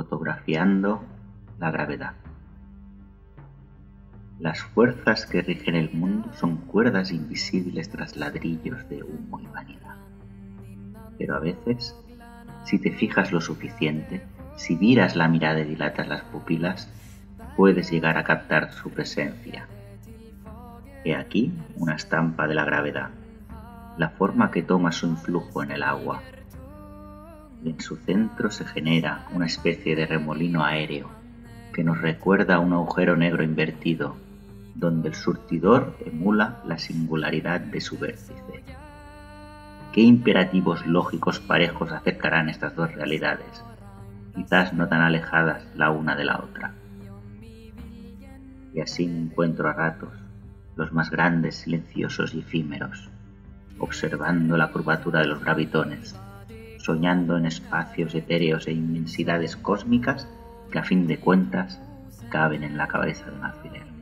fotografiando la gravedad. Las fuerzas que rigen el mundo son cuerdas invisibles tras ladrillos de humo y vanidad. Pero a veces, si te fijas lo suficiente, si miras la mirada y dilatas las pupilas, puedes llegar a captar su presencia. He aquí una estampa de la gravedad, la forma que toma su influjo en el agua, y en su centro se genera una especie de remolino aéreo que nos recuerda a un agujero negro invertido, donde el surtidor emula la singularidad de su vértice. ¿Qué imperativos lógicos parejos acercarán estas dos realidades, quizás no tan alejadas la una de la otra? Y así me encuentro a ratos, los más grandes, silenciosos y efímeros, observando la curvatura de los gravitones, soñando en espacios etéreos e inmensidades cósmicas que a fin de cuentas caben en la cabeza de un alfiler.